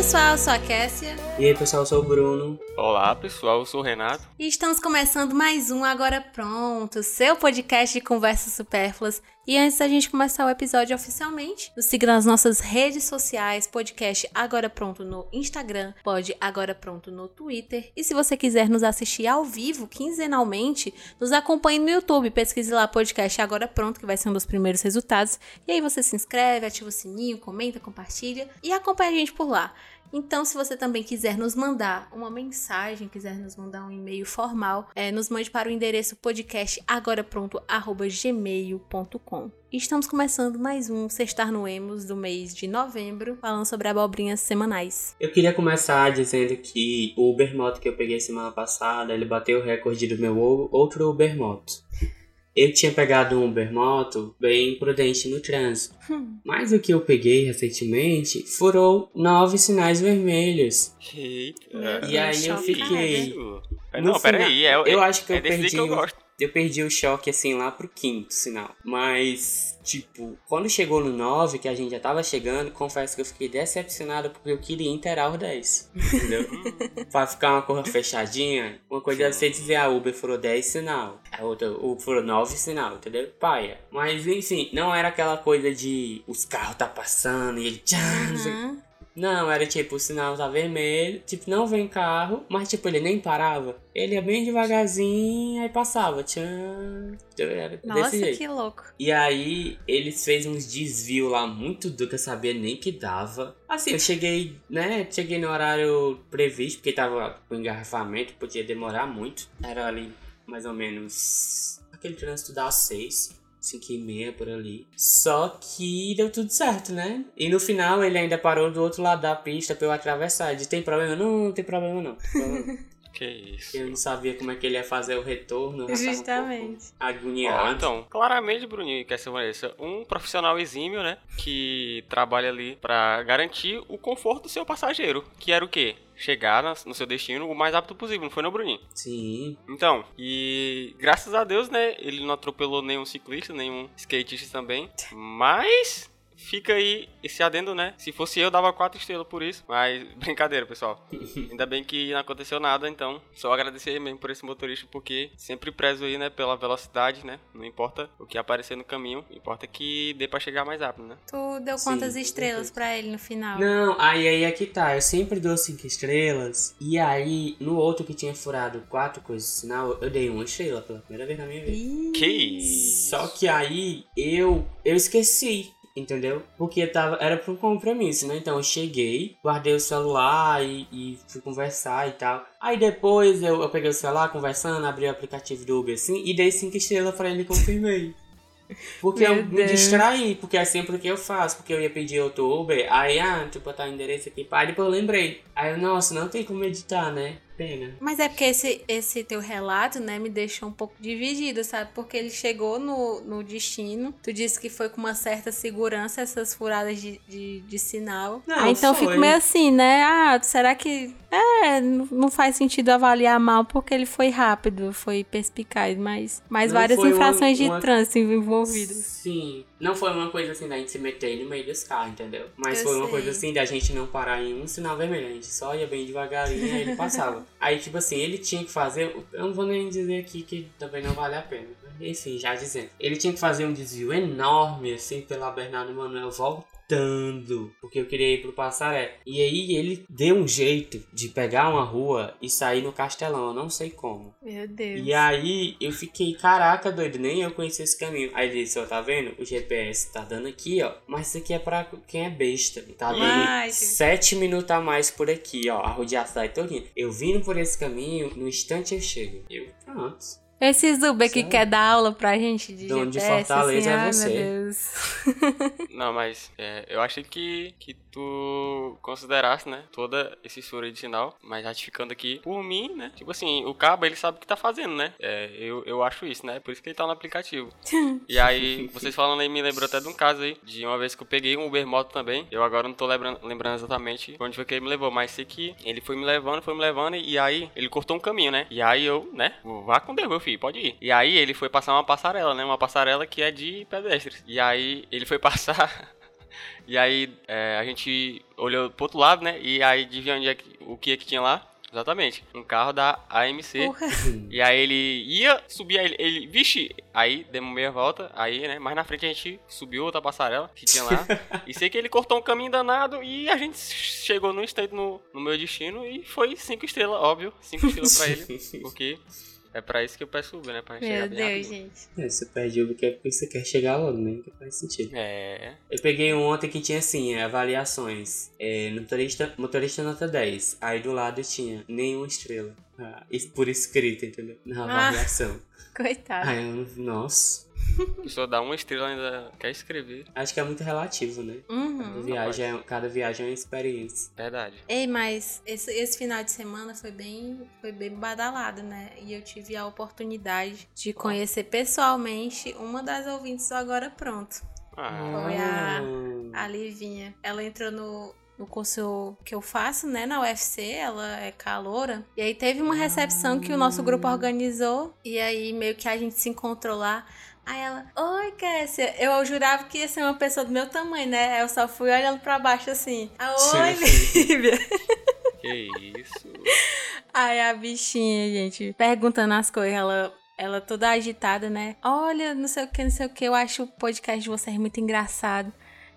pessoal, eu sou a Kessia. E aí pessoal, eu sou o Bruno. Olá pessoal, eu sou o Renato. E estamos começando mais um Agora Pronto, seu podcast de conversas supérfluas. E antes da gente começar o episódio oficialmente, nos siga nas nossas redes sociais, podcast Agora Pronto no Instagram, pode Agora Pronto no Twitter. E se você quiser nos assistir ao vivo, quinzenalmente, nos acompanhe no YouTube, pesquise lá podcast Agora Pronto, que vai ser um dos primeiros resultados. E aí você se inscreve, ativa o sininho, comenta, compartilha e acompanha a gente por lá. Então, se você também quiser nos mandar uma mensagem, quiser nos mandar um e-mail formal, é, nos mande para o endereço podcastagorapronto@gmail.com. Estamos começando mais um Sextar no Emos do mês de novembro, falando sobre abobrinhas semanais. Eu queria começar dizendo que o Ubermoto que eu peguei semana passada, ele bateu o recorde do meu outro Ubermoto. Eu tinha pegado um Ubermoto bem prudente no trânsito. Hum. Mas o que eu peguei recentemente foram nove sinais vermelhos. Eita. E aí eu fiquei. Não, peraí, é, eu acho que é eu perdi. que eu gosto eu perdi o choque assim lá pro quinto sinal. Mas, tipo, quando chegou no 9, que a gente já tava chegando, confesso que eu fiquei decepcionado porque eu queria inteirar os 10. Entendeu? pra ficar uma coisa fechadinha, uma coisa deve ser dizer a Uber furou 10 sinal, a outra Uber furou 9 sinal, entendeu? Paia. Mas enfim, não era aquela coisa de os carros tá passando e ele uhum. Não, era tipo, o sinal tá vermelho, tipo, não vem carro, mas tipo, ele nem parava. Ele ia bem devagarzinho, aí passava. Tchan, era Nossa, jeito. que louco. E aí, eles fez uns desvios lá muito do que eu sabia nem que dava. Assim, eu cheguei, né? Cheguei no horário previsto, porque tava com engarrafamento, podia demorar muito. Era ali mais ou menos aquele trânsito das seis. 5 e meia por ali. Só que deu tudo certo, né? E no final ele ainda parou do outro lado da pista pra eu atravessar. De tem problema? Não, não tem problema não. Que isso. Eu não sabia como é que ele ia fazer o retorno. Justamente. Um agoniado. Oh, então, claramente, Bruninho, quer ser Vanessa, um profissional exímio, né? Que trabalha ali para garantir o conforto do seu passageiro. Que era o quê? chegar no seu destino o mais rápido possível, não foi não, Bruninho? Sim. Então, e graças a Deus, né, ele não atropelou nenhum ciclista, nenhum skatista também, mas fica aí esse adendo, né? Se fosse eu, dava quatro estrelas por isso. Mas brincadeira, pessoal. Ainda bem que não aconteceu nada, então só agradecer mesmo por esse motorista, porque sempre prezo aí, né, pela velocidade, né? Não importa o que aparecer no caminho, importa que dê pra chegar mais rápido, né? Tu deu quantas Sim, estrelas para ele no final? Não, aí aí é que tá. Eu sempre dou cinco estrelas. E aí, no outro que tinha furado quatro coisas de sinal, eu dei uma estrela pela primeira vez na minha vida. Que isso? Só que aí eu eu esqueci entendeu? Porque tava, era por compromisso, né? Então eu cheguei, guardei o celular e, e fui conversar e tal. Aí depois eu, eu, peguei o celular conversando, abri o aplicativo do Uber assim e dei cinco estrelas pra ele e confirmei. Porque Meu eu Deus. me distraí, porque é sempre o que eu faço, porque eu ia pedir outro Uber, aí, ah, tipo, botar o endereço aqui, pá, depois eu lembrei. Aí eu, nossa, não tem como editar, né? Pena. Mas é porque esse, esse teu relato, né, me deixou um pouco dividido, sabe? Porque ele chegou no, no destino, tu disse que foi com uma certa segurança essas furadas de, de, de sinal. Não, ah, então foi. fico meio assim, né? Ah, será que. É, não faz sentido avaliar mal porque ele foi rápido, foi perspicaz, mas, mas várias infrações uma, uma... de trânsito envolvidas. Sim, não foi uma coisa assim da gente se meter no meio dos carros, entendeu? Mas eu foi uma sei. coisa assim da gente não parar em um sinal vermelho. A gente só ia bem devagarinho e ele passava. Aí, tipo assim, ele tinha que fazer. Eu não vou nem dizer aqui que também não vale a pena. Enfim, já dizendo. Ele tinha que fazer um desvio enorme, assim, pela Bernardo Manuel volta gritando, porque eu queria ir pro Passaré. E aí ele deu um jeito de pegar uma rua e sair no Castelão, eu não sei como. Meu Deus. E aí eu fiquei, caraca, doido, nem eu conhecia esse caminho. Aí ele disse, ó, tá vendo? O GPS tá dando aqui, ó, mas isso aqui é pra quem é besta. Tá dando sete minutos a mais por aqui, ó, a rodear a cidade todinha. Eu vindo por esse caminho, no instante eu chego. Eu, pronto. Esses Uber que quer dar aula pra gente de Dono GPS, de Fortaleza assim, é você. Ai, meu Deus. Não, mas é, eu achei que, que tu considerasse, né, toda esse furo original, mas ratificando aqui, por mim, né, tipo assim, o cabo, ele sabe o que tá fazendo, né, é, eu, eu acho isso, né, por isso que ele tá no aplicativo. e aí, vocês falando aí, me lembrou até de um caso aí, de uma vez que eu peguei um Uber Moto também, eu agora não tô lembrando, lembrando exatamente onde foi que ele me levou, mas sei que ele foi me levando, foi me levando, e aí ele cortou um caminho, né, e aí eu, né, vá com Deus, meu filho, pode ir. E aí ele foi passar uma passarela, né, uma passarela que é de pedestres. E aí ele foi passar E aí é, a gente olhou pro outro lado, né? E aí adivinha onde é que, o que é que tinha lá? Exatamente. Um carro da AMC. Porra. E aí ele ia subir, ele, ele vixe, aí demos meia volta, aí, né, mais na frente a gente subiu outra passarela que tinha lá. e sei que ele cortou um caminho danado e a gente chegou no instante no, no meu destino e foi cinco estrelas, óbvio, cinco estrelas pra ele, porque é pra isso que eu peço Uber, né, pra chegar Meu bem Deus, rápido. gente. É, você pede Uber que é porque você quer chegar logo, né? Que faz sentido. É, Eu peguei um ontem que tinha assim, avaliações. É, motorista, motorista nota 10. Aí do lado tinha nenhuma estrela. Ah, por escrito, entendeu? Na Ah. avaliação. Coitado. Aí eu, nossa. a pessoa dá uma estrela ainda quer escrever, Acho que é muito relativo, né? Cada Uhum. viagem, é, cada viagem é uma experiência. verdade. Ei, mas esse, esse final de semana foi bem, foi bem badalado, né? E eu tive a oportunidade de conhecer pessoalmente uma das ouvintes do Agora Pronto. Ah, Foi a- A Livinha. Ela entrou no, no curso que eu faço, né, na UFC, ela é caloura. E aí teve uma recepção que o nosso grupo organizou. E aí meio que a gente se encontrou lá. Aí ela, oi, Cassia. Eu jurava que ia ser uma pessoa do meu tamanho, né? Eu só fui olhando pra baixo assim. Ah, oi, Lívia. que isso. Aí a bichinha, gente, perguntando as coisas, ela, ela toda agitada, né? Olha, não sei o que, não sei o que, eu acho o podcast de vocês muito engraçado.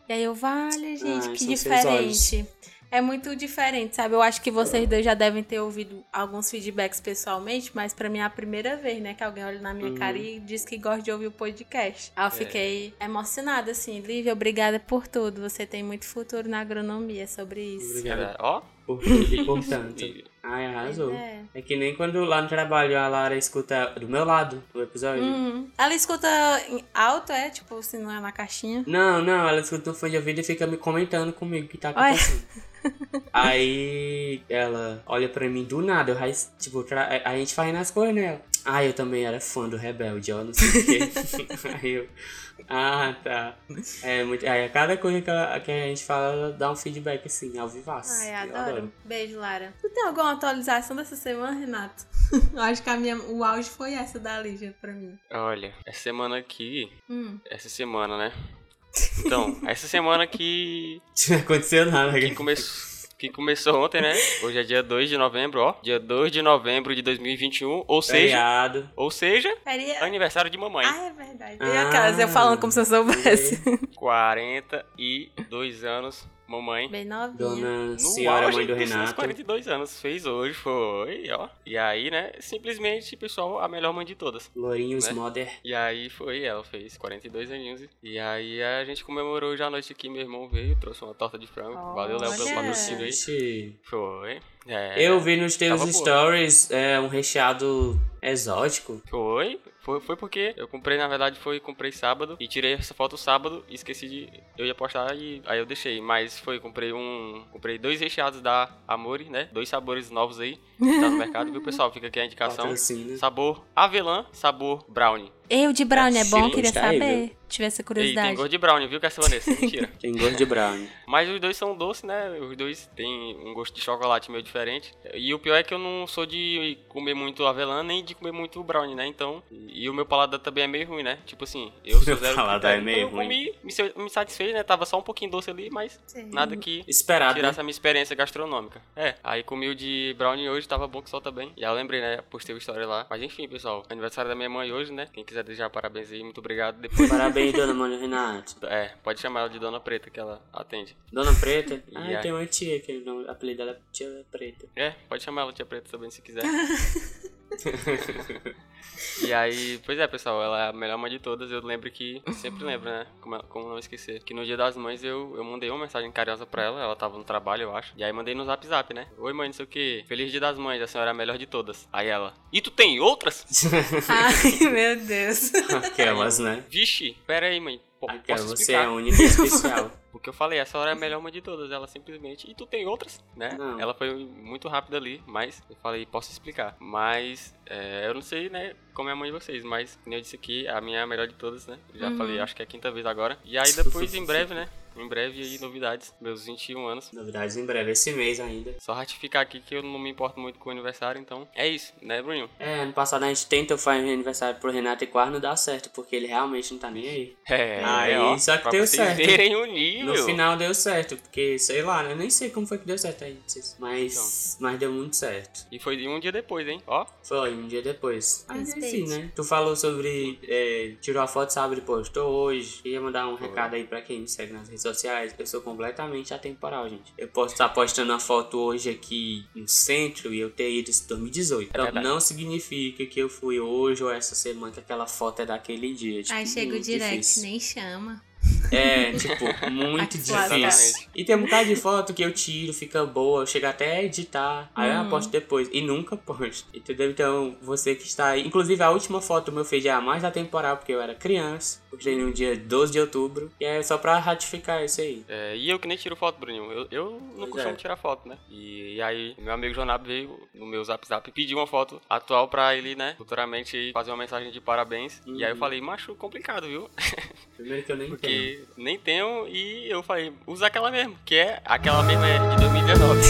E aí eu, vale, gente, Ai, que diferente. É muito diferente, sabe? Eu acho que vocês dois já devem ter ouvido alguns feedbacks pessoalmente, mas pra mim é a primeira vez, né, que alguém olha na minha Uhum. cara e diz que gosta de ouvir o podcast. Aí eu É. fiquei emocionada, assim. Lívia, obrigada por tudo. Você tem muito futuro na agronomia sobre isso. Obrigado. Verdade. Ó, Por tudo e por tanto. Ai, arrasou. É. É que nem quando lá no trabalho a Lara escuta do meu lado o episódio. Uhum. Ela escuta em alto, é? Tipo, se não é na caixinha. Não, não, ela escuta no fone de ouvido e fica me comentando comigo o que tá Olha. Aí ela olha pra mim do nada, eu, tipo, tra- a gente faz nas coisas, né? Ah, eu também era fã do Rebelde, ó, não sei o quê. Aí eu. Ah, tá. É muito. Aí a cada coisa que, ela- que a gente fala, ela dá um feedback assim, ao vivaço. Ai, Eu adoro. Beijo, Lara. Tu tem alguma atualização dessa semana, Renato? Eu Acho que a minha, o auge foi essa da Lívia pra mim. olha, essa semana aqui, Hum. essa semana, né? Então, essa semana que Não aconteceu nada. que começou que começou ontem, né? Hoje é dia 2 de novembro, ó. Dia 2 de novembro de 2021, ou seja, Feriado. ou seja, Faria... aniversário de mamãe. Ah, é verdade. E Ah. aquelas, eu falando como se eu soubesse. 42 anos, mamãe. Bem novinha. Dona Senhora Mãe do Renato. 42 anos, fez hoje, foi, ó. E aí, né, simplesmente, pessoal, a melhor mãe de todas. Lourinhos Né? Mother. E aí foi, ela fez 42 aninhos. E aí a gente comemorou hoje à noite aqui, meu irmão veio, trouxe uma torta de frango. Valeu, Léo, pelo patrocínio aí. Gente, Foi. É, Eu vi nos teus stories é, um recheado exótico. Foi. Foi, foi porque eu comprei, na verdade, foi comprei sábado e tirei essa foto sábado e esqueci de. Eu ia postar e aí eu deixei. Mas foi, comprei um. Comprei dois recheados da Amore, né? Dois sabores novos aí. Que tá no mercado, viu, pessoal? Fica aqui a indicação. Sabor avelã, sabor brownie. Eu de brownie é bom, Sim, queria saber. Tivesse E tem curiosidade. gosto de brownie, viu, Cassia Vanessa? Mentira. Tem gosto de brownie. Mas os dois são doces, né? Os dois têm um gosto de chocolate meio diferente. E o pior é que eu não sou de comer muito avelã nem de comer muito brownie, né? Então, e o meu paladar também é meio ruim, né? Tipo assim, eu sou Meu zero paladar é meio então, eu comi, me, se- me satisfez, né? Tava só um pouquinho doce ali, mas Sim. nada que Esperado. né? tirasse a minha experiência gastronômica. É, aí comi o de brownie hoje, tava bom que solta bem. E aí eu lembrei, né? Postei o story lá. Mas enfim, pessoal, aniversário da minha mãe hoje, né? Quem quiser desejar parabéns aí, muito obrigado. Depois, Parabéns, dona Mônica Renato. é, pode chamar ela de Dona Preta, que ela atende. Dona Preta? E Ah, tem uma tia que o apelido dela é Tia Preta. É, pode chamar ela Tia Preta também se quiser. e aí, pois é, pessoal, ela é a melhor mãe de todas. Eu lembro que, sempre lembro, né? Como, como não esquecer. Que no dia das mães eu, eu mandei uma mensagem carinhosa pra ela. Ela tava no trabalho, eu acho. E aí mandei no zap zap, né? Oi, mãe, não sei o que. Feliz dia das mães, a senhora é a melhor de todas. Aí ela, e tu tem outras? Ai, meu Deus. Aquelas, né? Vixe, pera aí, mãe. Po- Aquela, Posso você é única e especial. Porque eu falei, essa hora é a melhor mãe de todas. Ela simplesmente. E tu tem outras, né? Não. Ela foi muito rápida ali, mas eu falei, posso explicar. Mas é, eu não sei, né, como é a mãe de vocês, mas como eu disse aqui, a minha é a melhor de todas, né? Já Uhum. falei, acho que é a quinta vez agora. E aí depois, em breve, né? Em breve aí, novidades. Meus 21 anos. Novidades em breve, esse mês ainda. Só ratificar aqui que eu não me importo muito com o aniversário, então é isso, né, Bruninho? É, ano passado a gente tenta fazer aniversário pro Renato e quase não dá certo, porque ele realmente não tá nem aí. É, Aí, ó, só que deu certo. verem o nível. No final deu certo, porque sei lá, né? Eu nem sei como foi que deu certo aí, vocês- mas, mas deu muito certo. E foi um dia depois, hein? Ó, Foi, um dia depois. Mas enfim, né? Tu falou sobre. é, tirou a foto, sabe, postou hoje. Queria mandar um recado aí pra quem me segue nas redes sociais. Eu sou completamente atemporal, gente. Eu posso estar postando a foto hoje aqui no centro e eu ter ido em 2018. Então, verdade. não significa que eu fui hoje ou essa semana que aquela foto é daquele dia. Tipo, Aí chega o direct, difícil. nem chama. É, tipo, muito difícil. E tem um bocado de foto que eu tiro, fica boa, eu chego até a editar, aí Uhum. eu posto depois. E nunca posto, entendeu? Então, você que está aí. Inclusive, a última foto do meu feed é a mais da temporada, porque eu era criança. Postei no dia 12 de outubro. E é só pra ratificar isso aí. É, e eu que nem tiro foto, Bruninho. Eu, eu não Pois costumo é. tirar foto, né? E, e aí, meu amigo Jonab veio no meu zap zap e pediu uma foto atual pra ele, né? Futuramente fazer uma mensagem de parabéns. E aí eu Uhum. falei, macho, complicado, viu? Primeiro que eu nem tenho. Porque nem tenho e eu falei, usa aquela mesmo, que é aquela mesma é de 2019.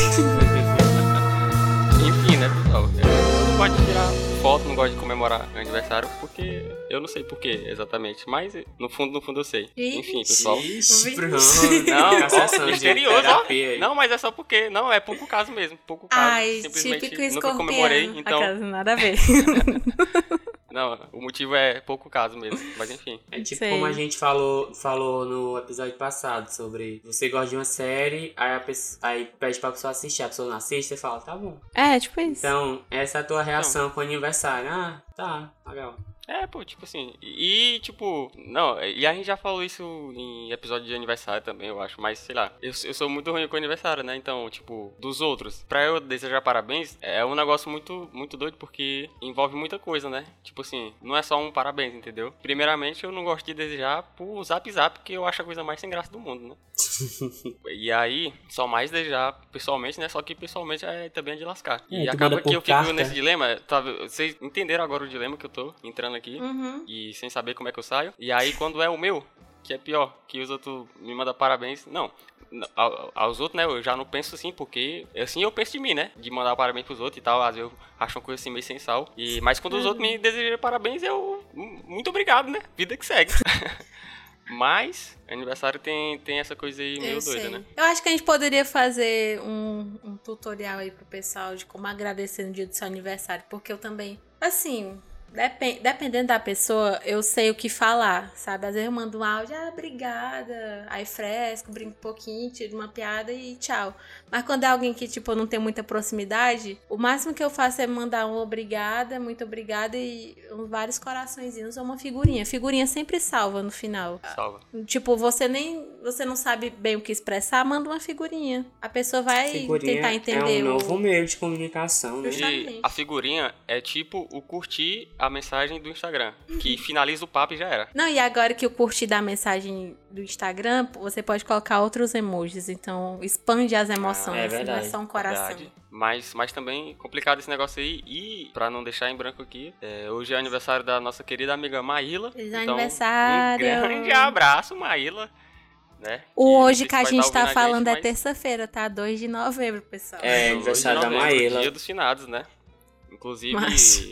Enfim, né, pessoal? Eu não gosto de tirar foto, não gosto de comemorar aniversário, porque eu não sei porquê exatamente, mas no fundo, no fundo eu sei. Enfim, pessoal. Ixi. Bruno. Não, ó, misterioso, ó. Não, mas é só porque. Não, é pouco caso mesmo. Pouco caso. Ai, Simplesmente típico nunca comemorei, então. Aquelas, nada a ver. Não, o motivo é pouco caso mesmo. Mas enfim. É tipo Sei. como a gente falou, falou no episódio passado sobre você gosta de uma série, aí, a pessoa, aí pede pra pessoa assistir, a pessoa não assiste, você fala, tá bom. é, tipo isso. Então, essa é a tua reação com o aniversário. Ah, tá, legal. É, pô, tipo assim. E, tipo, não, e a gente já falou isso em episódio de aniversário também, eu acho, mas sei lá. Eu, eu sou muito ruim com aniversário, né? Então, tipo, dos outros. Pra eu desejar parabéns, é um negócio muito, muito doido porque envolve muita coisa, né? Tipo assim, não é só um parabéns, entendeu? Primeiramente, eu não gosto de desejar por zap zap, porque eu acho a coisa mais sem graça do mundo, né? E aí, só mais desejar pessoalmente, né? Só que pessoalmente é também é de lascar. É, e acaba que eu fico carta. nesse dilema. Tá, vocês entenderam agora o dilema que eu tô entrando aqui Uhum. e sem saber como é que eu saio. E aí, quando é o meu, que é pior, que os outros me mandam parabéns. Não. Aos outros, né, eu já não penso assim, porque assim eu penso de mim, né? De mandar parabéns pros outros e tal. Às vezes eu acho uma coisa assim meio sem sal. E, mas quando os outros me desejam parabéns, eu. Muito obrigado, né? Vida que segue. mas, aniversário tem, tem essa coisa aí meio Eu doida, sei. né? Eu acho que a gente poderia fazer um, um tutorial aí pro pessoal de como agradecer no dia do seu aniversário, porque eu também, assim, dependendo da pessoa, eu sei o que falar, sabe? Às vezes eu mando um áudio, ah, obrigada, aí fresco, brinco um pouquinho, tiro uma piada e tchau. Mas quando é alguém que, tipo, eu não tem muita proximidade, o máximo que eu faço é mandar um obrigada, muito obrigada e vários coraçõezinhos ou uma figurinha. Figurinha sempre salva no final. Salva. Tipo, você nem. Você não sabe bem o que expressar, manda uma figurinha. A pessoa vai Figurinha tentar entender. é um o- novo meio de comunicação, né? E a figurinha é tipo o curtir a mensagem do Instagram, que finaliza o papo e já era. Não, e agora que eu curti da mensagem do Instagram, você pode colocar outros emojis. Então, expande as emoções. é não é verdade, só um coração. Verdade. Mas, mas também complicado esse negócio aí. E, pra não deixar em branco aqui, é, hoje é aniversário da nossa querida amiga Maíla. Feliz então, aniversário! Um grande abraço, Maíla. Né? O E hoje que a gente ouvindo tá falando é mas terça-feira, tá? 2 de novembro, pessoal. É, hoje aniversário da não mesmo, Maíla. Dia dos finados, né? Inclusive, Mas-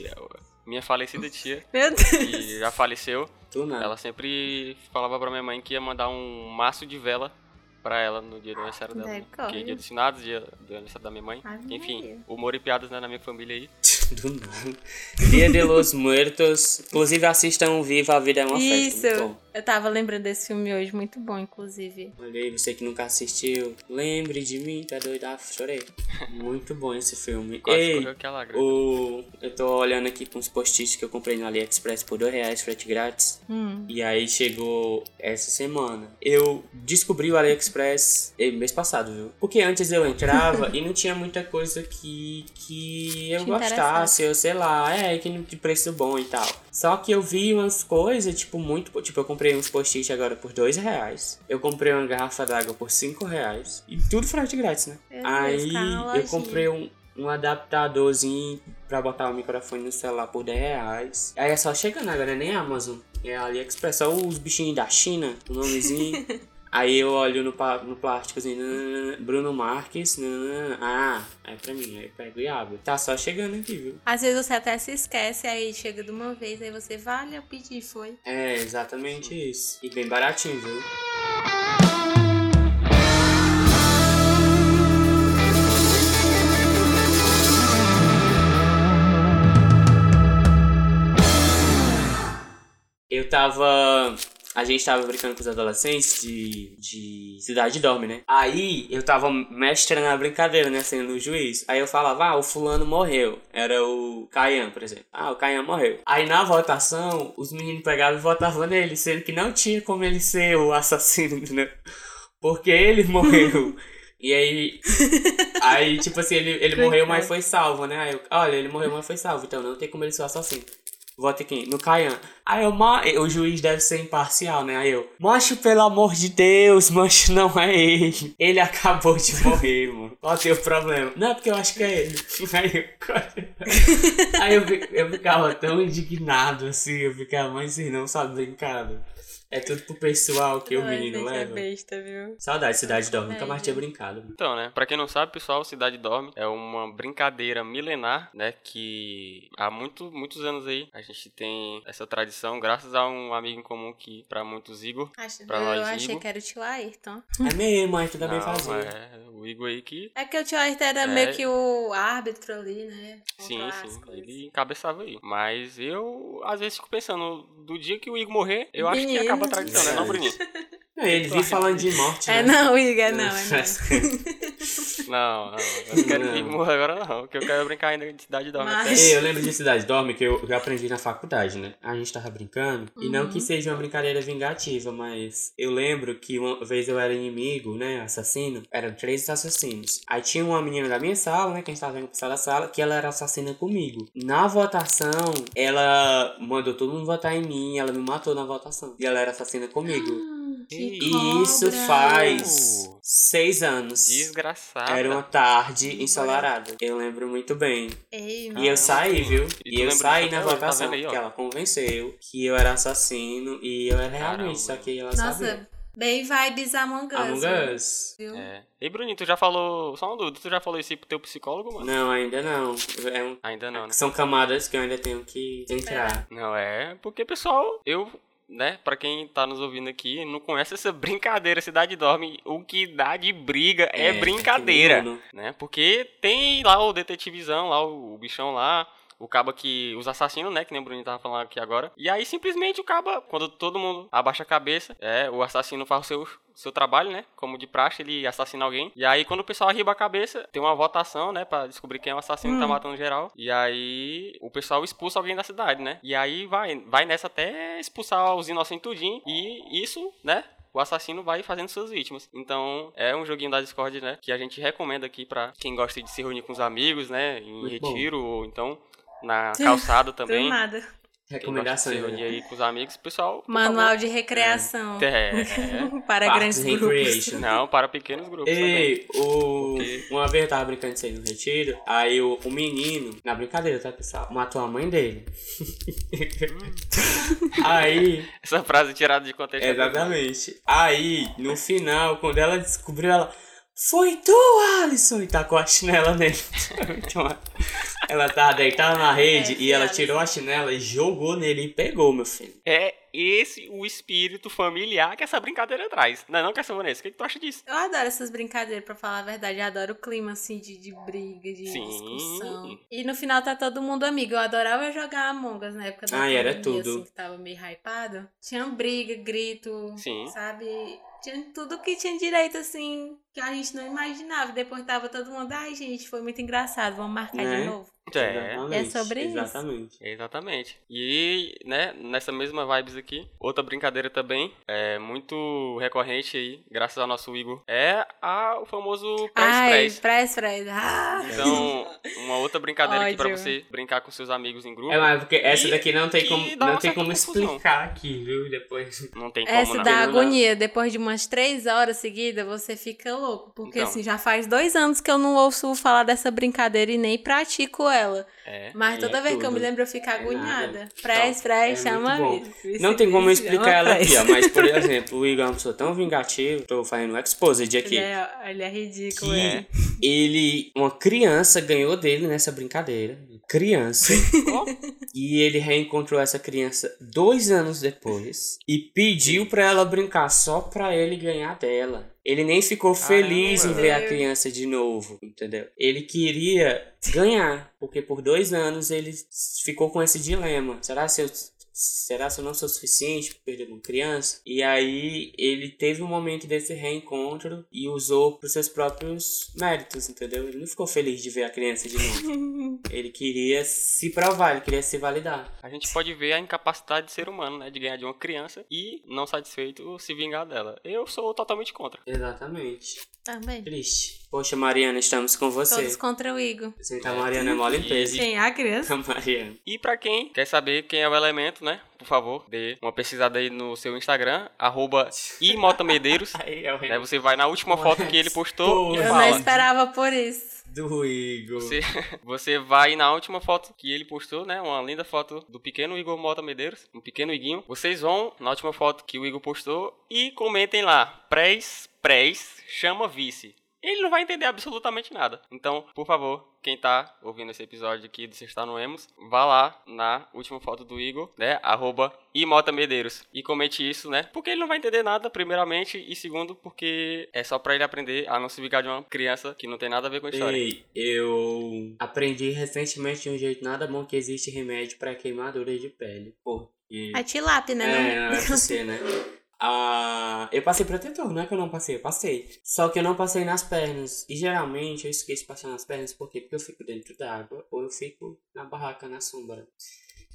minha falecida tia, Meu Deus. que já faleceu, Tu não. ela sempre falava pra minha mãe que ia mandar um maço de vela pra ela no dia do aniversário dela. né? Porque é dia dos finados, dia do aniversário da minha mãe. Ave Enfim, Maria. humor e piadas né, na minha família aí. Do nada. Dia de los Muertos. Inclusive, assistam Viva a Vida é uma Isso. Festa. Muito bom. Eu tava lembrando desse filme hoje, muito bom, inclusive. Olha aí, você que nunca assistiu, lembre de mim, tá doido? Ah, chorei. Muito bom esse filme. Quase Ei, aquela o... eu tô olhando aqui com os post-its que eu comprei no AliExpress por dois reais, frete grátis. Hum. E aí chegou essa semana. Eu descobri o AliExpress mês passado, viu? Porque antes eu entrava e não tinha muita coisa que, que eu Te gostasse, eu sei lá, é, que de preço bom e tal. Só que eu vi umas coisas, tipo, muito. Tipo, eu comprei uns post-it agora por dois reais. Eu comprei uma garrafa d'água por cinco reais. E tudo frete grátis, né? Meu aí eu comprei um, um adaptadorzinho pra botar o microfone no celular por 10 reais. Aí é só chegando agora, nem Amazon. É AliExpress, só os bichinhos da China, o nomezinho. Aí eu olho no, no plástico assim, nananana, Bruno Marques, ah, é pra mim, aí eu pego e abro. Tá só chegando aqui, viu? Às vezes você até se esquece, aí chega de uma vez, aí você, vale, eu pedi, foi. É, exatamente isso. E bem baratinho, viu? Eu tava. A gente tava brincando com os adolescentes de, de Cidade Dorme, né? Aí eu tava mestrando a brincadeira, né? Sendo o juiz. Aí eu falava, ah, o fulano morreu. Era o Caian, por exemplo. Ah, o Caian morreu. Aí na votação, os meninos pegavam e votavam nele, sendo que não tinha como ele ser o assassino, entendeu? Porque ele morreu. E aí. Aí, tipo assim, ele, ele morreu, mas foi salvo, né? Aí eu, olha, ele morreu, mas foi salvo. Então não tem como ele ser o assassino. Vota quem? No Caian. Aí eu, "Ma- o juiz deve ser imparcial, né? Aí eu, macho, pelo amor de Deus, macho, não é ele. Ele acabou de morrer, mano. Qual tem o problema? Não, porque eu acho que é ele. Aí eu, aí eu, eu ficava tão indignado, assim. Eu ficava, mas assim, não sabe brincar. É tudo pro pessoal que o Ai, menino é leva. besta, viu? Saudade, Cidade Dorme. Nunca Ai, mais tinha brincado. Então, né? Pra quem não sabe, pessoal, Cidade Dorme é uma brincadeira milenar, né? Que há muito, muitos anos aí a gente tem essa tradição, graças a um amigo em comum que, pra muitos, Igor. Acho, Pra eu nós, achei Igor. que era o tio Ayrton. É mesmo, aí tu também Não, fazia. é o Igor aí que. É que o tio Ayrton era É. meio que o árbitro ali, né? Sim, sim, ele encabeçava aí. Mas eu, às vezes, fico pensando, do dia que o Igor morrer, eu acho que Menino. Tradição, né? Não, Bruninho? Não, ele vive falando de morte, É né? não, Igor, é não, é não. Não, não. Eu não quero que morra agora, não. Porque eu quero brincar ainda de Cidade Dorme. Mas- até- Ei, eu lembro de Cidade Dorme que eu, eu aprendi na faculdade, né? A gente tava brincando. E não Uhum. que seja uma brincadeira vingativa, mas eu lembro que uma vez eu era inimigo, né? Assassino. Eram três assassinos. Aí tinha uma menina da minha sala, né? Que a gente tava vendo pro da sala, que ela era assassina comigo. Na votação, ela mandou todo mundo votar em mim. Ela me matou na votação. E ela era assassina comigo. Que E isso cobra. faz seis anos. Desgraçado. Era uma tarde ensolarada. Eu lembro muito bem. Ei, E eu saí, viu? E E eu saí na tá votação, porque ela convenceu que eu era assassino e eu era Caramba. realmente, só que ela sabia. Nossa, bem vibes Among Us. Among? Us. Viu? É. Ei, Bruninho, tu já falou. Só uma dúvida, tu já falou isso aí pro teu psicólogo, mano? Não, ainda não. É um- Ainda não, né? São camadas que eu ainda tenho que entrar. Não, é. Porque, pessoal, eu. Né, pra quem tá nos ouvindo aqui, não conhece essa brincadeira Cidade Dorme, o que dá de briga é, que brincadeira, né? Porque tem lá o detetivizão, lá o, o bichão lá, o caba que. Os assassinos, né? Que nem o Bruninho tava falando aqui agora. E aí simplesmente o caba, quando todo mundo abaixa a cabeça, é, o assassino faz o seu, seu trabalho, né? Como de praxe, ele assassina alguém. E aí quando o pessoal arriba a cabeça, tem uma votação, né? Pra descobrir quem é o assassino que tá matando geral. E aí o pessoal expulsa alguém da cidade, né? E aí vai, vai nessa até expulsar os inocentes tudinho. E isso, né? o assassino vai fazendo suas vítimas. Então, é um joguinho da Discord, né? Que a gente recomenda aqui pra quem gosta de se reunir com os amigos, né? Em Muito bom. retiro, ou então na calçada Do também. nada. De se reunir né? aí com os amigos, pessoal. Manual de recreação. favor. É. Para grandes and grupos. Recreation. Não, para pequenos grupos também. Ei, o... Porque- uma vez eu tava brincando disso aí no retiro, aí o, o menino, na brincadeira, tá pessoal, matou a mãe dele. aí, Essa frase tirada de contexto. é exatamente. Aí, no final, quando ela descobriu, ela. Foi tu, Alisson! E tacou a chinela nele. ela tava deitada na rede É, e ela tirou a chinela e jogou nele e pegou, meu filho. É esse o espírito familiar que essa brincadeira traz. Não é não, Cassio Vanessa? O que, que tu acha disso? Eu adoro essas brincadeiras, pra falar a verdade. Eu adoro o clima, assim, de, de briga, de Sim. discussão. E no final tá todo mundo amigo. Eu adorava jogar Among Us na época da Ai, era pandemia, tudo. assim, que tava meio hypado. Tinha briga, grito, Sim. sabe? Tinha tudo que tinha direito, assim, que a gente não imaginava. Depois tava todo mundo, ai, gente, foi muito engraçado, vamos marcar Né? de novo. É. É sobre isso. Exatamente. Exatamente. E, né, nessa mesma vibes aqui, outra brincadeira também, é muito recorrente aí, graças ao nosso Igor, é a, o famoso Ai, press-press. press, press. Ah! Então, uma outra brincadeira aqui pra você brincar com seus amigos em grupo. É, mas porque essa E- daqui não tem como, não tem como confusão. explicar aqui, viu? Depois. Não tem como, Essa Não dá. agonia, depois de umas três horas seguidas, você fica louco. Porque Então. assim, já faz dois anos que eu não ouço falar dessa brincadeira e nem pratico ela. É. Mas É toda vez que eu me tudo. lembro, eu fico É agoniada. Prez, Então, prez, é chama. Vice, Não tem como eu explicar ela aqui, ó. Mas, por exemplo, o Igor é uma pessoa tão vingativa, tô fazendo um exposed aqui. Ele é, ele é ridículo. é. ele, uma criança ganhou dele nessa brincadeira. Criança. e ele reencontrou essa criança dois anos depois e pediu pra ela brincar só pra ele ganhar dela. Ele nem ficou feliz em ver a criança de novo, entendeu? Ele queria ganhar, porque por dois anos ele ficou com esse dilema. Será se eu será se eu não sou suficiente para perder uma criança? E aí ele teve um momento desse reencontro e usou para seus próprios méritos, entendeu? Ele não ficou feliz de ver a criança de novo. ele queria se provar, ele queria se validar. A gente pode ver a incapacidade de ser humano, né? De ganhar de uma criança e, não satisfeito, se vingar dela. Eu sou totalmente contra. Exatamente. Também. Triste. Poxa, Mariana, estamos com você. Todos contra o Igor. Você tá Mariana é mó limpeza. Quem é a criança? A Mariana. E pra quem quer saber quem é o elemento, né? Por favor, dê uma pesquisada aí no seu Instagram, arroba imotamedeiros. Aí é o Aí você vai na última foto que ele postou e Eu não esperava por isso. do Igor. Você, você vai na última foto que ele postou, né? Uma linda foto do pequeno Igor Mota Medeiros, um pequeno Iguinho. Vocês vão na última foto que o Igor postou e comentem lá. Prez, prez, chama vice. Ele não vai entender absolutamente nada. Então, por favor, quem tá ouvindo esse episódio aqui do Está no Emos, vá lá na última foto do Igor, né? Arroba Imota Medeiros. E comente isso, né? Porque ele não vai entender nada, primeiramente. E segundo, porque é só pra ele aprender a não se ligar de uma criança que não tem nada a ver com a história. Ei, eu aprendi recentemente de um jeito nada bom que existe remédio pra queimadura de pele. Porque. A tilápia, né? É, não? é você, né? Ah, eu passei protetor, não é que eu não passei, eu passei. Só que eu não passei nas pernas. E geralmente eu esqueço de passar nas pernas, por quê? Porque eu fico dentro d'água ou eu fico na barraca, na sombra.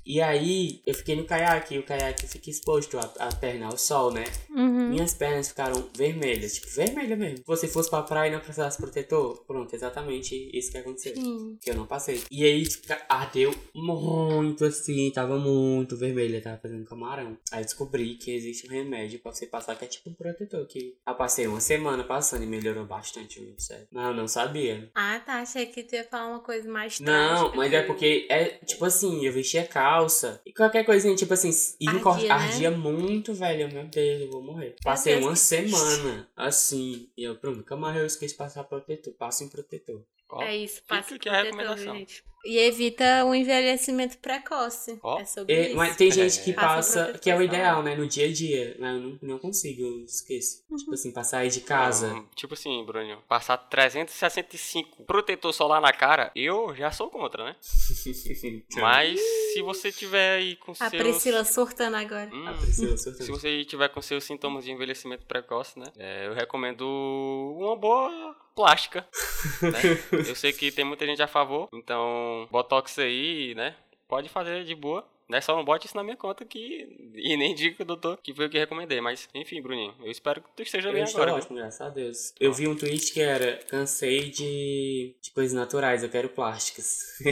E aí, eu fiquei no caiaque, e o caiaque fica exposto a, a perna ao sol, né? Uhum. Minhas pernas ficaram vermelhas, tipo, vermelha mesmo. Se você fosse pra praia e não precisasse protetor, pronto, exatamente isso que aconteceu. Sim. Que eu não passei. E aí fica- ardeu muito assim, tava muito vermelha, tava fazendo camarão. Aí eu descobri que existe um remédio pra você passar que é tipo um protetor. Que eu passei uma semana passando e melhorou bastante, viu? sério. Não, eu não sabia. Ah, tá. Achei que tu ia falar uma coisa mais Não, mas é porque é tipo assim, eu vestia calça e qualquer coisinha, tipo assim, Ardia, né? ardia muito, velho. Meu Deus, eu vou morrer. Passei uma semana assim, e eu, pronto, nunca mais eu esqueci de passar protetor. Passo em protetor. Ó, É isso, passa aqui a protetor, recomendação. gente? E evita o envelhecimento precoce. Ó. É sobre É, isso. mas tem gente que Passa que é o ideal, né? No dia a dia. Mas eu não, não consigo, eu esqueço. Tipo assim, passar aí de casa. Não, tipo assim, Bruninho, passar 365 protetor solar na cara, eu já sou contra, né? Mas se você tiver aí com A seus... Priscila surtando agora. Hum, A Priscila surtando. se você tiver com seus sintomas de envelhecimento precoce, né? é, eu recomendo uma boa plástica. né? Eu sei que tem muita gente a favor, então botox aí, né? Pode fazer de boa. Né? Só não bote isso na minha conta que. E nem diga, doutor, que foi o que recomendei. Mas, enfim, Bruninho, eu espero que tu esteja Eu bem agora. ótimo, graças a Deus. Eu vi um tweet que era cansei de, de coisas naturais, eu quero plásticas.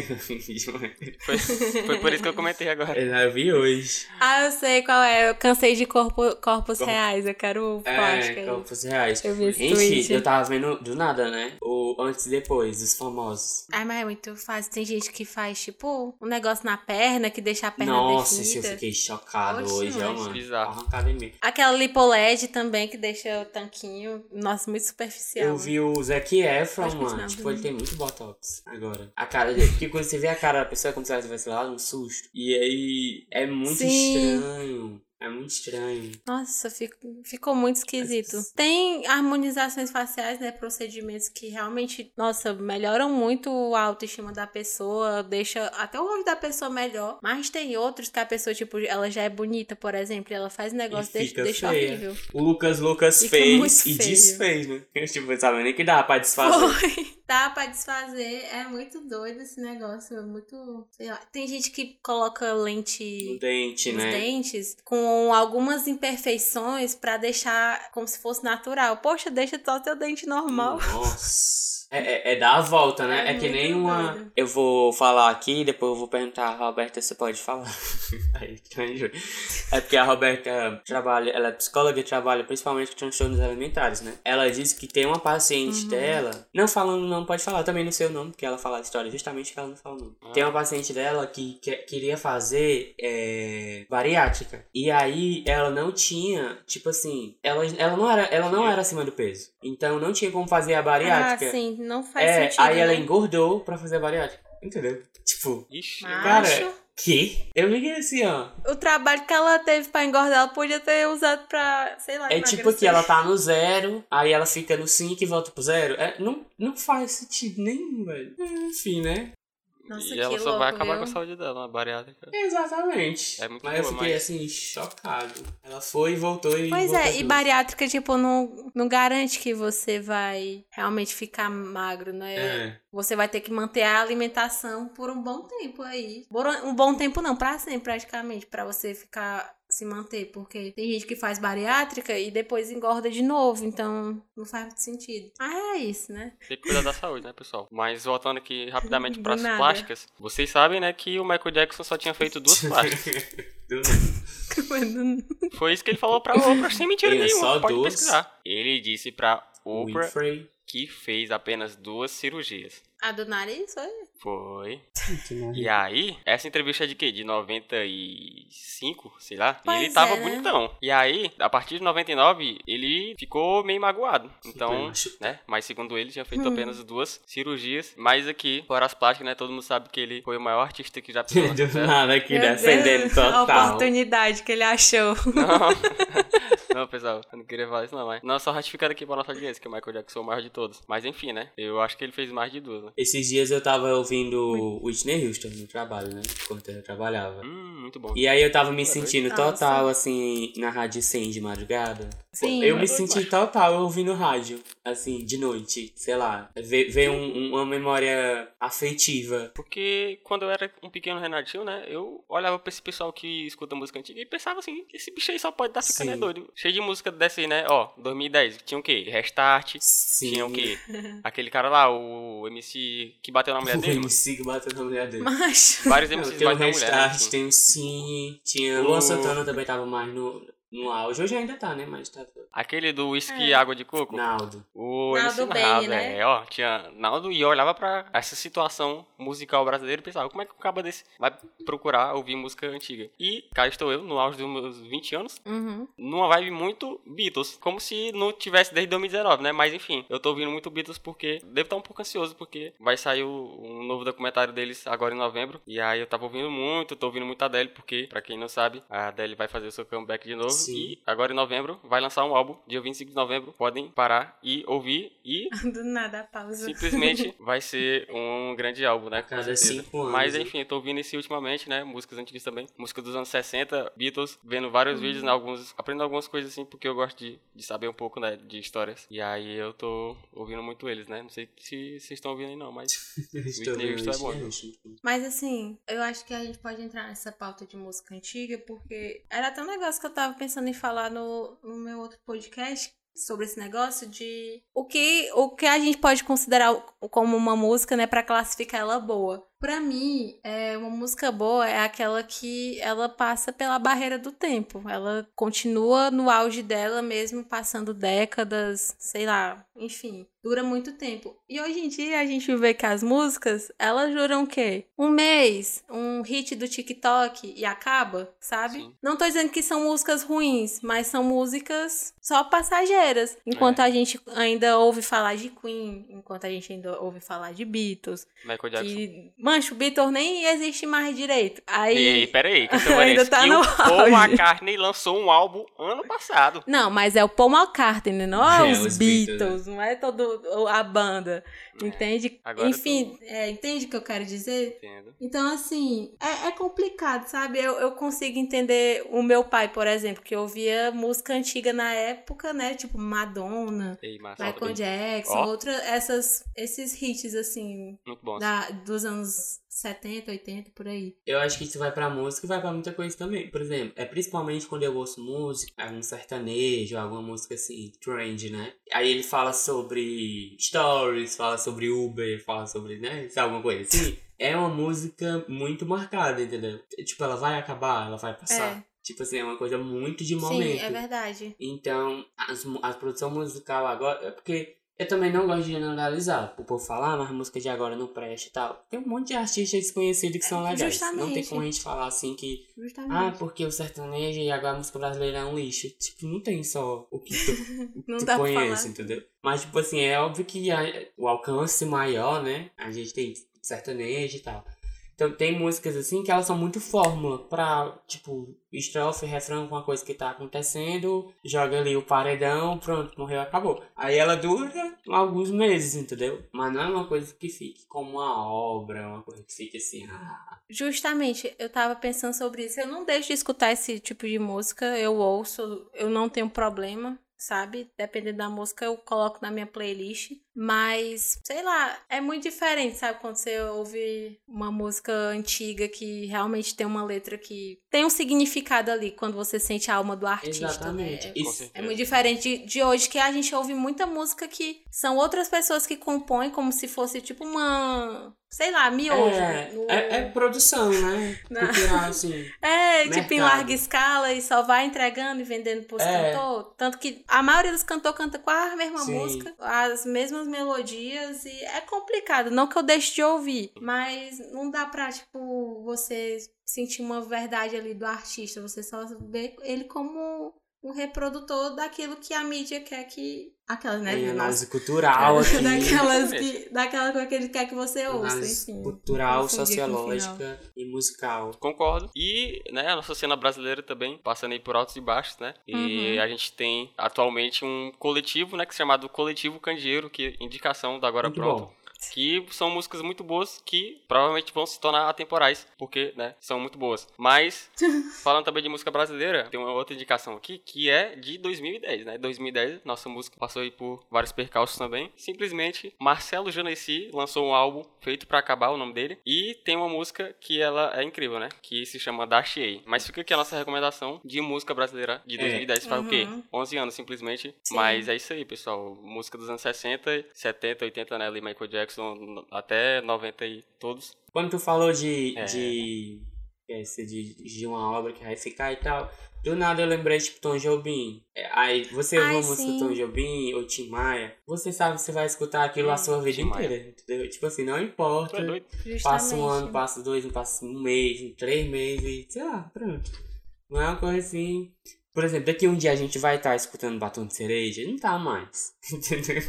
Foi, foi por isso que eu comentei agora. eu vi hoje. Ah, eu sei qual é. Eu cansei de corpo, corpos reais. Eu quero plástica. É, corpos reais. Eu vi esse Gente, tweet. eu tava vendo do nada, né? O antes e depois, os famosos. Ai, mas é muito fácil. Tem gente que faz, tipo, um negócio na perna que deixa a perna Nossa, esse eu fiquei chocado Oxe, hoje, ó, mano. bizarro. Arrancado em mim. Aquela lipoled também que deixa o tanquinho. Nossa, muito superficial. Eu vi o Zac Efron, Pode mano. Tipo, Bruno. ele tem muito botox agora. A cara dele. Porque quando você vê a cara da pessoa, quando você vai, sei lá, um susto. E aí é muito Sim. estranho. É muito estranho. Nossa, fico- ficou muito esquisito. Tem harmonizações faciais, né? Procedimentos que realmente, nossa, melhoram muito a autoestima da pessoa, deixa até o rosto da pessoa melhor. Mas tem outros que a pessoa, tipo, ela já é bonita, por exemplo, e ela faz um negócio E deixa, deixa feia. horrível. O Lucas Lucas Fica fez e feio. desfez, né? Tipo, sabia nem que dá pra desfazer. Foi. Dá pra desfazer. É muito doido esse negócio. É muito. Sei lá. Tem gente que coloca lente No dente, nos né? dentes com algumas imperfeições pra deixar como se fosse natural. Poxa, deixa só teu dente normal. Nossa. É, é, é dar a volta, né? É É, que nem uma. doido. Eu vou falar aqui, depois eu vou perguntar a Roberta se pode falar. Aí, tranjo. é porque a Roberta trabalha, ela é psicóloga e trabalha principalmente com transtornos alimentares, né? Ela disse que tem uma paciente dela. Não falando, não pode falar também no seu nome, porque ela fala a história justamente que ela não fala o nome. Tem uma paciente dela que, que- queria fazer é, bariátrica. E aí ela não tinha, tipo assim, ela, ela, não era, ela não era acima do peso. Então não tinha como fazer a Ah, bariátrica. sim, não faz É, sentido. aí ela né? engordou pra fazer a bariátrica. Entendeu? Tipo, Ixi, cara, que? Eu liguei assim, ó. O trabalho que ela teve pra engordar, ela podia ter usado pra, sei lá, É tipo que ela tá no zero, aí ela fica no 5 e volta pro zero. É, não, não faz sentido nenhum, velho. Enfim, né? Nossa, e ela só vai louco, acabar viu? com a saúde dela, uma bariátrica. Exatamente. É muito mas eu boa, fiquei mas- assim, chocado. Ela foi e voltou e. Pois voltou é, e tudo. bariátrica, tipo, não, não garante que você vai realmente ficar magro, né? É. Você vai ter que manter a alimentação por um bom tempo aí. Por um bom tempo não, pra sempre praticamente, pra você ficar se manter, porque tem gente que faz bariátrica e depois engorda de novo, então não faz muito sentido. Ah, é isso, né? Tem que cuidar da saúde, né, pessoal? Mas voltando aqui rapidamente para as plásticas, vocês sabem, né, que o Michael Jackson só tinha feito duas plásticas. Foi isso que ele falou pra Oprah, sem mentira Ele nenhuma. só Pode duas? pesquisar. Ele disse pra Oprah Winfrey. que fez apenas duas cirurgias. A do nariz, foi? Foi. Nada. E aí, essa entrevista é de quê? De 95, sei lá. Pois e ele tava é, né? bonitão. E aí, a partir de 99, ele ficou meio magoado. Então, né? Mas segundo ele, tinha feito Hum. apenas duas cirurgias. Mas aqui, fora as plásticas, né? Todo mundo sabe que ele foi o maior artista que já pisou nada aqui defendendo Deus, A total. oportunidade que ele achou. Não. não, pessoal, eu não queria falar isso não, mas... Não, só ratificando aqui pra nossa audiência, que o Michael Jackson é o maior de todos. Mas enfim, né? Eu acho que ele fez mais de duas, né? Esses dias eu tava ouvindo Whitney Houston no trabalho, né? Enquanto eu trabalhava. Hum, muito bom. E aí eu tava me Nossa. sentindo total, assim, na rádio 100 de madrugada. Sim. Eu me senti total ouvindo rádio, assim, de noite, sei lá. Ver, ver um- uma memória afetiva. Porque quando eu era um pequeno Renatinho, né? Eu olhava pra esse pessoal que escuta música antiga e pensava assim, esse bicho aí só pode estar ficando é doido. Cheio de música dessa aí, né? Ó, 2010, tinha o quê? Restart, Sim. tinha o quê? Aquele cara lá, o MC que bateu na mulher O dele. mano. MC que bateu na mulher dele. Macho. Vários MCs o batem na mulher. né? Restart, tem o Cine, tinha... O- Luan Santana também tava mais no, no auge. Hoje ainda tá, né? Mas tá... Aquele do whisky É. e água de coco. Naldo. O Naldo MC Naldo, né? é, ó, tinha Naldo e eu olhava pra essa situação musical brasileira e pensava, como é que um caba desse vai procurar ouvir música antiga? E cá estou eu, no auge dos meus 20 anos, Uhum. numa vibe muito Beatles, como se não tivesse desde 2019, né? Mas enfim, eu tô ouvindo muito Beatles porque devo estar um pouco ansioso porque vai sair o- um novo documentário deles agora em novembro. E aí eu tava ouvindo muito, tô ouvindo muito a Adele porque, pra quem não sabe, a Adele vai fazer o seu comeback de novo Sim. e agora em novembro vai lançar um álbum, dia 25 de novembro. Podem parar e ouvir e Do nada a pausa. simplesmente vai ser um grande álbum, né? Com Cada certeza. cinco anos, Mas né? enfim, eu tô ouvindo esse ultimamente, né? Músicas antigas também. Música dos anos 60, Beatles, vendo vários vídeos, né? Alguns, aprendendo algumas coisas assim, porque eu gosto de, de saber um pouco, né? De histórias. E aí eu tô ouvindo muito eles, né? Não sei se vocês estão ouvindo aí não, mas Estou Whitney Houston é bom. Houston. Mas assim, eu acho que a gente pode entrar nessa pauta de música antiga, porque era até um negócio que eu tava pensando em falar no, no meu outro podcast sobre esse negócio de o que, o que a gente pode considerar como uma música, né, para classificar ela boa. Pra mim, é, uma música boa é aquela que ela passa pela barreira do tempo. Ela continua no auge dela mesmo, passando décadas, sei lá, enfim, dura muito tempo. E hoje em dia a gente vê que as músicas, elas duram o quê? Um mês, um hit do TikTok e acaba, sabe? Sim. Não tô dizendo que são músicas ruins, mas são músicas só passageiras. Enquanto É. a gente ainda ouve falar de Queen, enquanto a gente ainda ouve falar de Beatles, Michael Jackson. que, mancho, Beatles nem existe mais direito. Aí. Ei, peraí, que Ainda tá que no o Paul. McCartney lançou um álbum ano passado. Não, mas é o Paul McCartney, não é, É, os, os Beatles, Beatles, não é todo a banda, É, entende? agora Enfim, é, entende o que eu quero dizer? Entendo. Então, assim, é, é complicado, sabe? Eu, eu consigo entender o meu pai, por exemplo, que ouvia música antiga na época, né? Tipo Madonna, Ei. Michael Jackson, Ó. outra, essas, esses hits, assim, Muito bom. da, dos anos 70, 80, por aí. Eu acho que isso vai pra música e vai pra muita coisa também. Por exemplo, é principalmente quando eu ouço música, algum sertanejo, alguma música assim, trend, né? Aí ele fala sobre stories, fala sobre Uber, fala sobre, né? Alguma coisa assim. É uma música muito marcada, entendeu? Tipo, ela vai acabar, ela vai passar. É. Tipo assim, é uma coisa muito de momento. Sim, é verdade. Então, as, a produção musical agora. É porque eu também não gosto de generalizar. O povo falar, ah, mas a música de agora não presta e tal. Tem um monte de artistas desconhecidos que são legais. Não tem Justamente. como a gente falar assim que. Justamente. Ah, porque o sertanejo e agora a música brasileira é um lixo. Tipo, não tem só o que tu, Não tu conhece, entendeu? Mas, tipo assim, é óbvio que a- o alcance maior, né? A gente tem sertanejo e tal. Então tem músicas assim que elas são muito fórmula pra, tipo, estrofe, refrão com a coisa que tá acontecendo, joga ali o paredão, pronto, morreu, acabou. Aí ela dura alguns meses, entendeu? Mas não é uma coisa que fique como uma obra, uma coisa que fique assim, ah, Justamente, eu tava pensando sobre isso. Eu não deixo de escutar esse tipo de música. Eu ouço, eu não tenho problema, sabe? Dependendo da música, eu coloco na minha playlist. Mas, sei lá, é muito diferente, sabe? Quando você ouve uma música antiga que realmente tem uma letra que tem um significado ali, quando você sente a alma do artista. exatamente. Né? Isso, certeza. É muito diferente de, de hoje, que a gente ouve muita música que são outras pessoas que compõem como se fosse tipo uma. Sei lá, miojo. é, no- é, é produção, né? Cultural, assim. É, tipo em Mercado. larga escala e só vai entregando e vendendo pros É. cantores. Tanto que a maioria dos cantores canta quase a mesma Sim. música, as mesmas melodias e é complicado. Não que eu deixe de ouvir, mas não dá pra, tipo, você sentir uma verdade ali do artista. Você só vê ele como um reprodutor daquilo que a mídia quer que. Aquelas, né? Tem Nossa, análise cultural aqui. daquelas que, daquela coisa que ele quer que você ouça, Análise enfim. cultural, sociológica e musical. Concordo. E, né, a nossa cena brasileira também, passando aí por altos e baixos, né? E Uhum. a gente tem atualmente um coletivo, né, que é chamado Coletivo Candeeiro, que é indicação da Agora Muito Pronto. bom. Que são músicas muito boas que provavelmente vão se tornar atemporais, porque, né, são muito boas. Mas, falando também de música brasileira, tem uma outra indicação aqui que é de 2010, né? 2010, nossa música passou aí por vários percalços também. Simplesmente, Marcelo Janesi lançou um álbum feito pra acabar, o nome dele. E tem uma música que ela é incrível, né? Que se chama Da Chiei. Mas fica aqui a nossa recomendação de música brasileira de É. 2010. Faz o quê? Uhum. 11 anos, simplesmente. Sim. Mas é isso aí, pessoal. Música dos anos 60, 70, 80, né? Ali Michael Jackson, até 90 e todos. Quando tu falou de, É. de, esse de, de uma obra que vai ficar e tal, do nada eu lembrei, tipo, Tom Jobim. É, Aí você ouve a música. Tom Jobim ou Tim Maia, você sabe que você vai escutar aquilo a sua vida Tim inteira, entendeu? Tipo assim, não importa. é? Passa um ano, passa dois, passa um mês, um três meses e sei lá, pronto. Não é uma coisa assim. Por exemplo, daqui um dia a gente vai estar escutando batom de cereja, não tá mais. Entendeu?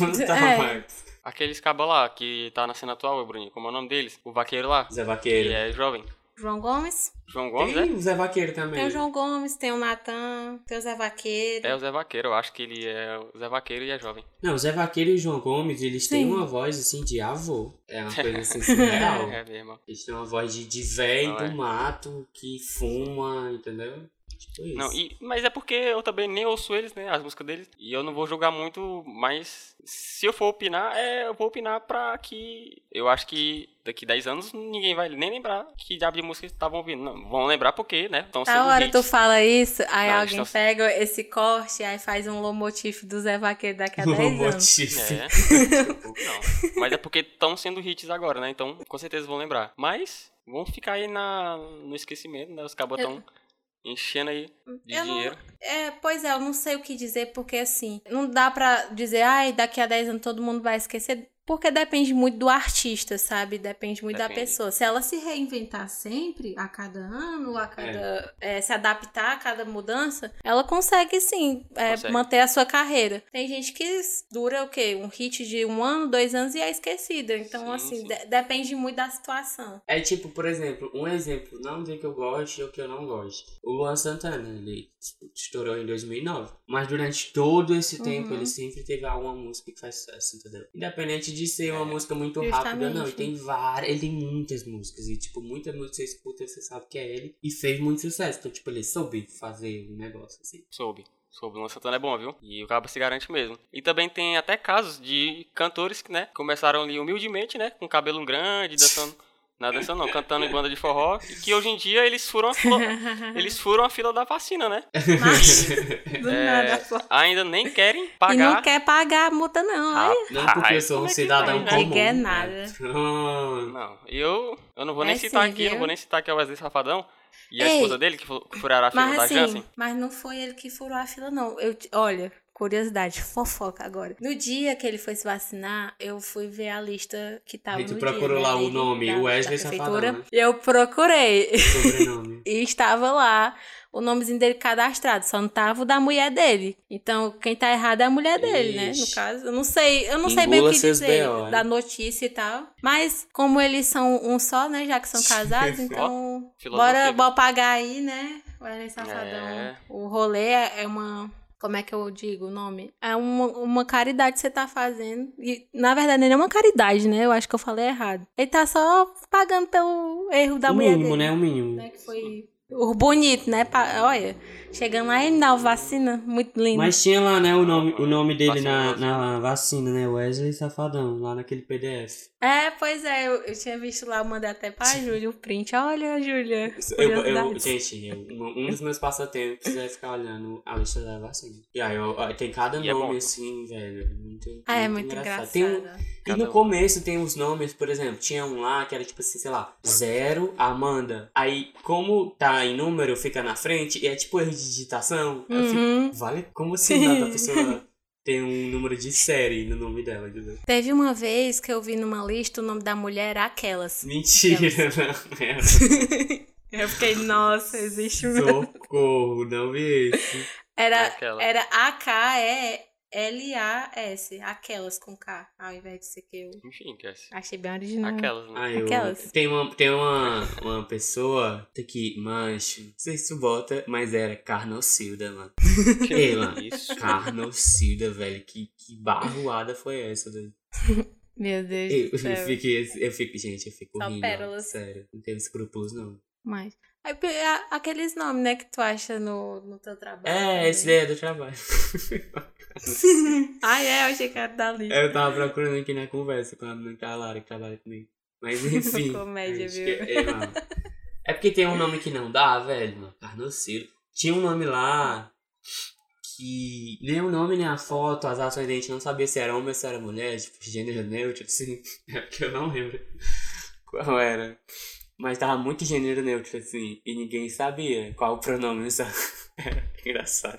Não tá É. mais. Aqueles cabos lá que tá na cena atual, Bruninho, como é o nome deles? O vaqueiro lá, Zé que Vaqueiro. é jovem. João Gomes. João Gomes, Tem é? o Zé Vaqueiro também. Tem o João Gomes, tem o Natan, tem o Zé Vaqueiro. É o Zé Vaqueiro, eu acho que ele é o Zé Vaqueiro e é jovem. Não, o Zé Vaqueiro e o João Gomes, eles têm Sim. uma voz assim de avô. É uma coisa assim surreal. É mesmo. Eles têm uma voz de, de velho do é. mato que fuma, entendeu? Tipo isso. Não, e, mas é porque eu também nem ouço eles, né? As músicas deles. E eu não vou julgar muito, mas se eu for opinar, é, eu vou opinar pra que. Eu acho que daqui 10 anos ninguém vai nem lembrar que diabo de música eles estavam ouvindo. Não, vão lembrar porque, né? Da sendo hora hits. tu fala isso, aí Não, alguém estão- pega esse corte, aí faz um lomotif do Zé Vaqueiro daqui a 10 anos. Lomotif. É, não. Mas é porque estão sendo hits agora, né? Então, com certeza vão lembrar. Mas vão ficar aí na, no esquecimento, né? Os cabos estão enchendo aí de Eu não- dinheiro. É, pois é, eu não sei o que dizer, porque assim, não dá pra dizer, ai, daqui a 10 anos todo mundo vai esquecer, porque depende muito do artista, sabe? Depende muito da Depende. pessoa. Se ela se reinventar sempre, a cada ano, a cada. é, se adaptar a cada mudança, ela consegue sim é, Consegue. manter a sua carreira. Tem gente que dura o quê? Um hit de um ano, dois anos e é esquecida. Então, Sim, assim, sim. de- depende muito da situação. É tipo, por exemplo, um exemplo, não dizer que eu gosto ou que eu não gosto. O Luan Santana, ele estourou em 2009. Mas durante todo esse tempo, Uhum. ele sempre teve alguma música que faz sucesso, entendeu? Independente de ser uma música muito rápida, não. Justamente. E tem várias, ele tem muitas músicas. E, tipo, muitas músicas que você escuta, você sabe que é ele. E fez muito sucesso. Então, tipo, ele soube fazer um negócio assim. Soube. sobre o Luan Santana é bom, viu? E o Cabo se garante mesmo. E também tem até casos de cantores que, né, começaram ali humildemente, né, com cabelo grande, dançando. Na dança não, cantando em banda de forró. E que hoje em dia eles furam a fila, eles furam a fila da vacina, né? Mas, do É, nada, ainda nem querem E pagar. não quer pagar a multa, não. Ah. Não porque eu sou um é que cidadão né? comum. Diga né? nada. Pronto. Não, eu, eu não vou nem É citar sim, aqui, eu não viu? vou nem citar aqui o Wesley Safadão e a Ei, esposa dele, que fu- que furaram a fila Mas da assim, Janssen. mas não foi ele que furou a fila, não. Eu, olha, curiosidade, fofoca agora. No dia que ele foi se vacinar, eu fui ver a lista que tava Aí tu no procurou dia, né, lá o dele, nome, da- Wesley da Safadão, né? Eu procurei. Sobrenome. E estava lá o nomezinho dele cadastrado, só não tava o da mulher dele. Então, quem tá errado é a mulher dele, né? No Ixi. caso, eu não sei, eu não sei bem o Engula que dizer BO, né? da notícia e tal. Mas, como eles são um só, né? Já que são casados, então. bora, bora pagar aí, né? O Wesley Safadão. É. O rolê é uma. Como é que eu digo o nome? É uma, uma caridade que você tá fazendo. E, na verdade, não é uma caridade, né? Eu acho que eu falei errado. Ele tá só pagando pelo erro da o mulher mínimo, dele né? O mínimo. né? Que foi o bonito, né? Olha, chegando lá e me dá vacina muito linda. Mas tinha lá, né, o nome, o nome dele na, Vacina, na vacina, né? Wesley Safadão, lá naquele PDF. É, pois é, eu, eu tinha visto lá, eu mandei até pra Júlia o print. Olha, Júlia. Eu, eu, gente, eu- um dos meus passatempos é ficar olhando a lista da vacina. E aí, eu- tem cada E é nome bom. assim, velho. Muito, Ah, é muito engraçado. Tem um- e no um. começo tem uns nomes, por exemplo, tinha um lá que era tipo assim, sei lá, zero Amanda. Aí, como tá em número, fica na frente e é tipo erro de digitação. Eu fico, Uhum. vale? Como assim dá pra pessoa ter um número de série no nome dela, entendeu? Teve uma vez que eu vi numa lista o nome da mulher era Aquelas. Mentira, não. É. Eu fiquei, nossa, existe um. Socorro, não vi esse. Era, Aquela. era A-K-E-L-A-S. Aquelas com K, ao invés de ser que eu. Enfim, Cassie. Achei bem original. Aquelas, né? Ah, eu... Aquelas. Tem, uma, tem uma, uma pessoa que, mancho, não sei se tu bota, mas era Carnocilda, mano. Ei, mano. Isso. Carnocilda, velho, que, que barroada foi essa, velho? Meu Deus Eu, do eu, céu. fico, eu fico, gente, eu fico Só rindo. pérolas. Sério, não tenho escrúpulos, não. Mas. Aqueles nomes, né, que tu acha no, no teu trabalho. É, também. esse daí é do trabalho. Ah, é, eu achei que era da lista. eu tava procurando aqui na conversa com a é a Lara, que trabalha comigo. Mas enfim. Comédia, viu? que é, mano. É porque tem um nome que não dá, velho, mano. Tinha um nome lá que nem o nome, nem a foto, as ações a gente não sabia se era homem ou se era mulher, tipo, gênero neutro, assim. É porque eu não lembro qual era. Mas tava muito gênero neutro, assim, e ninguém sabia qual o pronome usar. Era engraçado.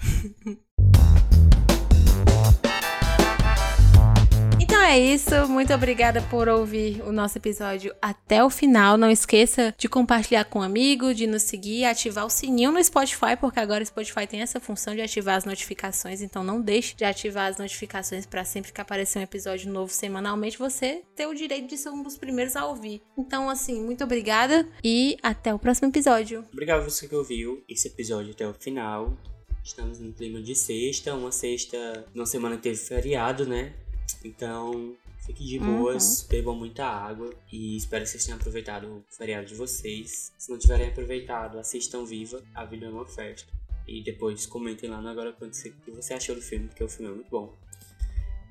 É isso. Muito obrigada por ouvir o nosso episódio até o final. Não esqueça de compartilhar com um amigo, de nos seguir, ativar o sininho no Spotify, porque agora o Spotify tem essa função de ativar as notificações. Então não deixe de ativar as notificações para sempre que aparecer um episódio novo semanalmente, você ter o direito de ser um dos primeiros a ouvir. Então, assim, muito obrigada e até o próximo episódio. Obrigado a você que ouviu esse episódio até o final. Estamos no clima de sexta, uma sexta, numa semana teve feriado, né? Então, fique de boas, bebam muita água e espero que vocês tenham aproveitado o feriado de vocês. Se não tiverem aproveitado, assistam Viva, a vida é uma festa. E depois comentem lá no Agora Quanto o que você achou do filme, porque o filme é muito bom.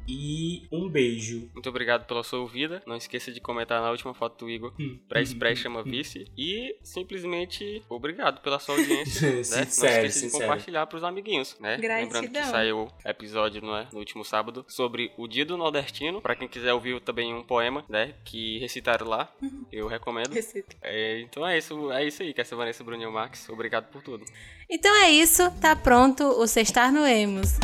E um beijo. Muito obrigado pela sua ouvida. Não esqueça de comentar na última foto do Igor. Pra Express chama vice. E simplesmente obrigado pela sua audiência. né? Não Sincero, esqueça de sincero. compartilhar pros amiguinhos, né? Gratidão. Lembrando que saiu episódio não é, no último sábado sobre o Dia do Nordestino. Pra quem quiser ouvir também um poema, né? Que recitaram lá. Eu recomendo. É, então é isso, é isso aí, que essa Vanessa Brunel Max. Obrigado por tudo. Então é isso, tá pronto o Sextar no Emos.